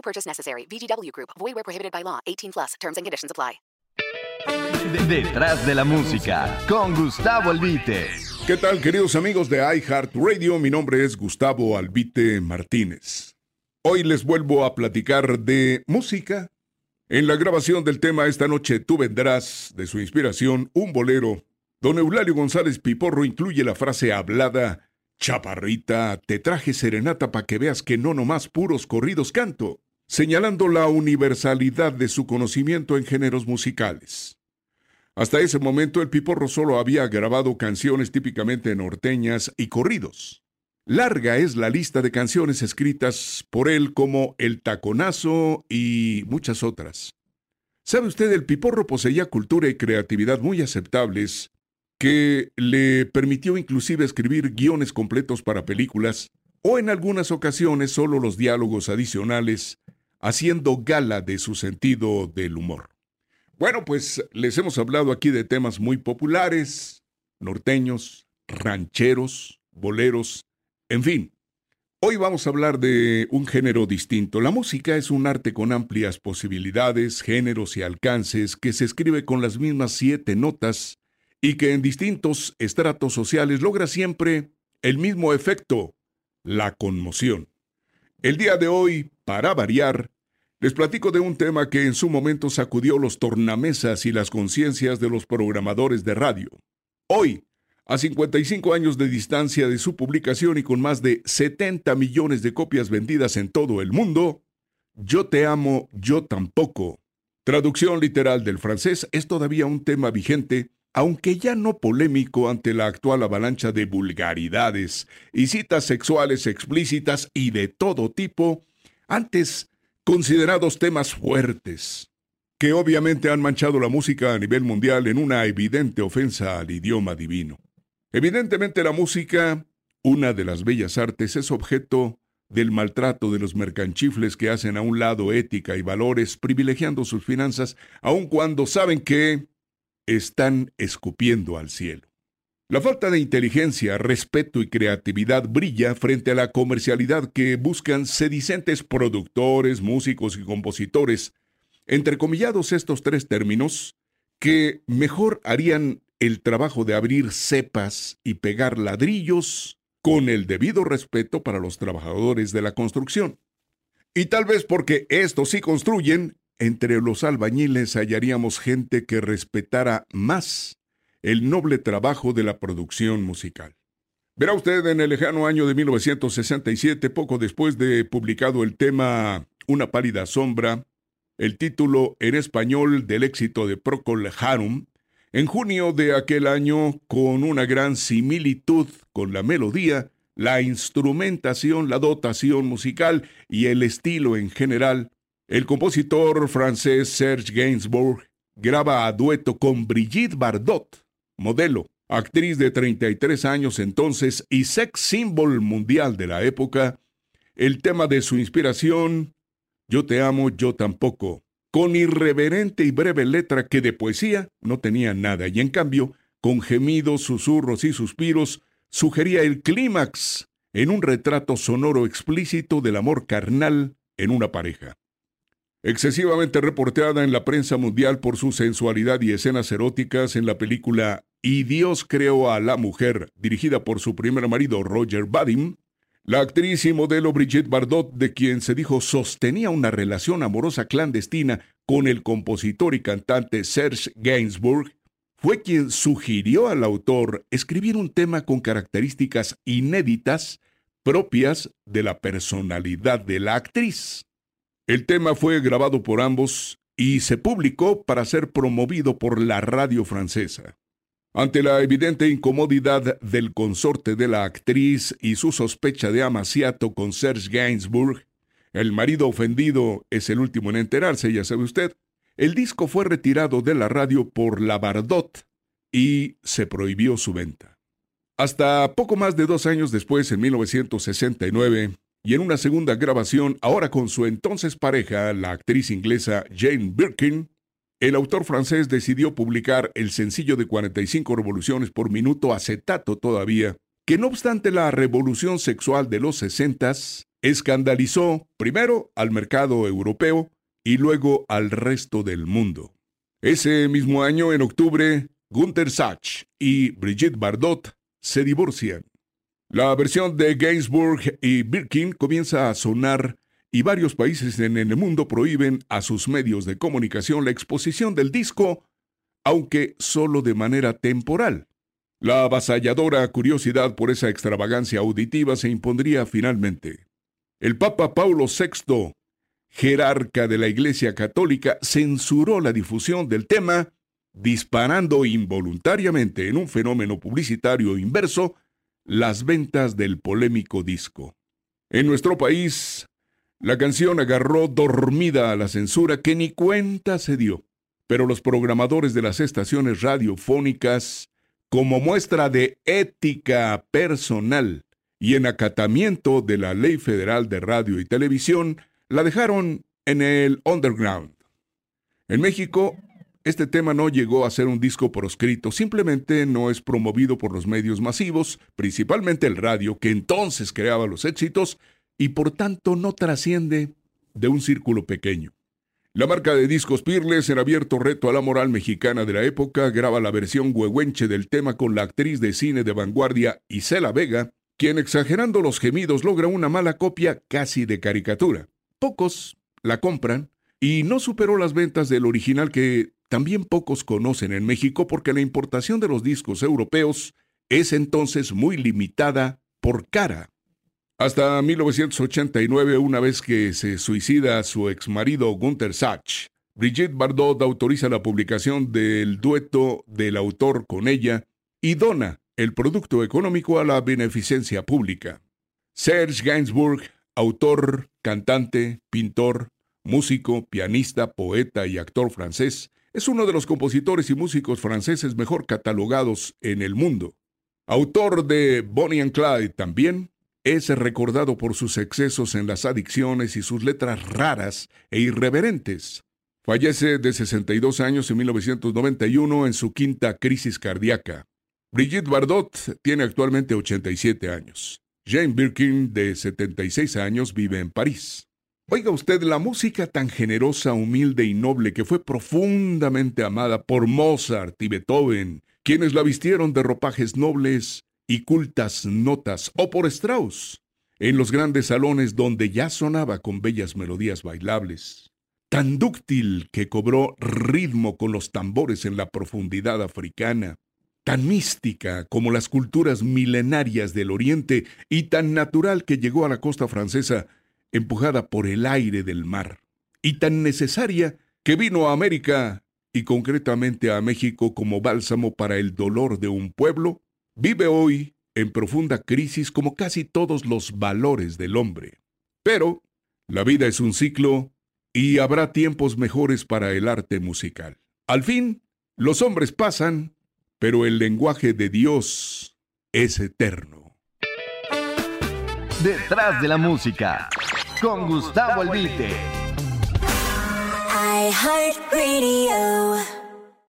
No purchase necessary. VGW Group. Void where prohibited by law. 18 plus. Terms and conditions apply. Detrás de la música, con Gustavo Albite. ¿Qué tal, queridos amigos de iHeartRadio? Mi nombre es Gustavo Albite Martínez. Hoy les vuelvo a platicar de música. En la grabación del tema esta noche Tú vendrás, de su inspiración, un bolero. Don Eulalio González Piporro incluye la frase hablada Chaparrita, te traje serenata para que veas que no nomás puros corridos canto, señalando la universalidad de su conocimiento en géneros musicales. Hasta ese momento el Piporro solo había grabado canciones típicamente norteñas y corridos. Larga es la lista de canciones escritas por él como El Taconazo y muchas otras. ¿Sabe usted? El Piporro poseía cultura y creatividad muy aceptables que le permitió inclusive escribir guiones completos para películas o en algunas ocasiones solo los diálogos adicionales, haciendo gala de su sentido del humor. Bueno, pues les hemos hablado aquí de temas muy populares, norteños, rancheros, boleros, en fin. Hoy vamos a hablar de un género distinto. La música es un arte con amplias posibilidades, géneros y alcances que se escribe con las mismas siete notas y que en distintos estratos sociales logra siempre el mismo efecto, la conmoción. El día de hoy, para variar, les platico de un tema que en su momento sacudió los tornamesas y las conciencias de los programadores de radio. Hoy, a 55 años de distancia de su publicación y con más de 70 millones de copias vendidas en todo el mundo, Yo te amo, yo tampoco. Traducción literal del francés es todavía un tema vigente aunque ya no polémico ante la actual avalancha de vulgaridades y citas sexuales explícitas y de todo tipo, antes considerados temas fuertes, que obviamente han manchado la música a nivel mundial en una evidente ofensa al idioma divino. Evidentemente la música, una de las bellas artes, es objeto del maltrato de los mercanchifles que hacen a un lado ética y valores, privilegiando sus finanzas, aun cuando saben que están escupiendo al cielo. La falta de inteligencia, respeto y creatividad brilla frente a la comercialidad que buscan sedicentes productores, músicos y compositores, entrecomillados estos tres términos, que mejor harían el trabajo de abrir cepas y pegar ladrillos con el debido respeto para los trabajadores de la construcción. Y tal vez porque estos sí construyen, entre los albañiles hallaríamos gente que respetara más el noble trabajo de la producción musical. Verá usted en el lejano año de 1967, poco después de publicado el tema Una pálida sombra, el título en español del éxito de Procol Harum, en junio de aquel año, con una gran similitud con la melodía, la instrumentación, la dotación musical y el estilo en general, el compositor francés Serge Gainsbourg graba a dueto con Brigitte Bardot, modelo, actriz de 33 años entonces y sex symbol mundial de la época, el tema de su inspiración, Yo te amo, yo tampoco, con irreverente y breve letra que de poesía no tenía nada y en cambio, con gemidos, susurros y suspiros, sugería el clímax en un retrato sonoro explícito del amor carnal en una pareja. Excesivamente reporteada en la prensa mundial por su sensualidad y escenas eróticas en la película Y Dios creó a la mujer, dirigida por su primer marido Roger Vadim, la actriz y modelo Brigitte Bardot, de quien se dijo sostenía una relación amorosa clandestina con el compositor y cantante Serge Gainsbourg, fue quien sugirió al autor escribir un tema con características inéditas propias de la personalidad de la actriz. El tema fue grabado por ambos y se publicó para ser promovido por la radio francesa. Ante la evidente incomodidad del consorte de la actriz y su sospecha de amaciato con Serge Gainsbourg, El marido ofendido es el último en enterarse, ya sabe usted. El disco fue retirado de la radio por la Bardot y se prohibió su venta. Hasta poco más de dos años después, en 1969, y en una segunda grabación, ahora con su entonces pareja, la actriz inglesa Jane Birkin, el autor francés decidió publicar el sencillo de 45 revoluciones por minuto acetato todavía, que no obstante la revolución sexual de los 60 escandalizó primero al mercado europeo y luego al resto del mundo. Ese mismo año, en octubre, Gunther Sachs y Brigitte Bardot se divorcian. La versión de Gainsbourg y Birkin comienza a sonar y varios países en el mundo prohíben a sus medios de comunicación la exposición del disco, aunque solo de manera temporal. La avasalladora curiosidad por esa extravagancia auditiva se impondría finalmente. El Papa Paulo VI, jerarca de la Iglesia Católica, censuró la difusión del tema, disparando involuntariamente en un fenómeno publicitario inverso las ventas del polémico disco. En nuestro país, la canción agarró dormida a la censura que ni cuenta se dio, pero los programadores de las estaciones radiofónicas, como muestra de ética personal y en acatamiento de la Ley Federal de Radio y Televisión, la dejaron en el underground. En México, este tema no llegó a ser un disco proscrito, simplemente no es promovido por los medios masivos, principalmente el radio, que entonces creaba los éxitos, y por tanto no trasciende de un círculo pequeño. La marca de discos Pirles, en abierto reto a la moral mexicana de la época, graba la versión huehuenche del tema con la actriz de cine de vanguardia Isela Vega, quien exagerando los gemidos logra una mala copia casi de caricatura. Pocos la compran y no superó las ventas del original que también pocos conocen en México porque la importación de los discos europeos es entonces muy limitada por cara. Hasta 1989, una vez que se suicida su exmarido Gunther Sachs, Brigitte Bardot autoriza la publicación del dueto del autor con ella y dona el producto económico a la beneficencia pública. Serge Gainsbourg, autor, cantante, pintor, músico, pianista, poeta y actor francés, es uno de los compositores y músicos franceses mejor catalogados en el mundo. Autor de Bonnie and Clyde también, es recordado por sus excesos en las adicciones y sus letras raras e irreverentes. Fallece de 62 años en 1991 en su quinta crisis cardíaca. Brigitte Bardot tiene actualmente 87 años. Jane Birkin, de 76 años, vive en París. Oiga usted la música tan generosa, humilde y noble que fue profundamente amada por Mozart y Beethoven, quienes la vistieron de ropajes nobles y cultas notas, o por Strauss, en los grandes salones donde ya sonaba con bellas melodías bailables. Tan dúctil que cobró ritmo con los tambores en la profundidad africana, tan mística como las culturas milenarias del Oriente y tan natural que llegó a la costa francesa empujada por el aire del mar, y tan necesaria que vino a América y concretamente a México como bálsamo para el dolor de un pueblo, vive hoy en profunda crisis como casi todos los valores del hombre. Pero la vida es un ciclo y habrá tiempos mejores para el arte musical. Al fin, los hombres pasan, pero el lenguaje de Dios es eterno. Detrás de la música con Gustavo Albite. Radio.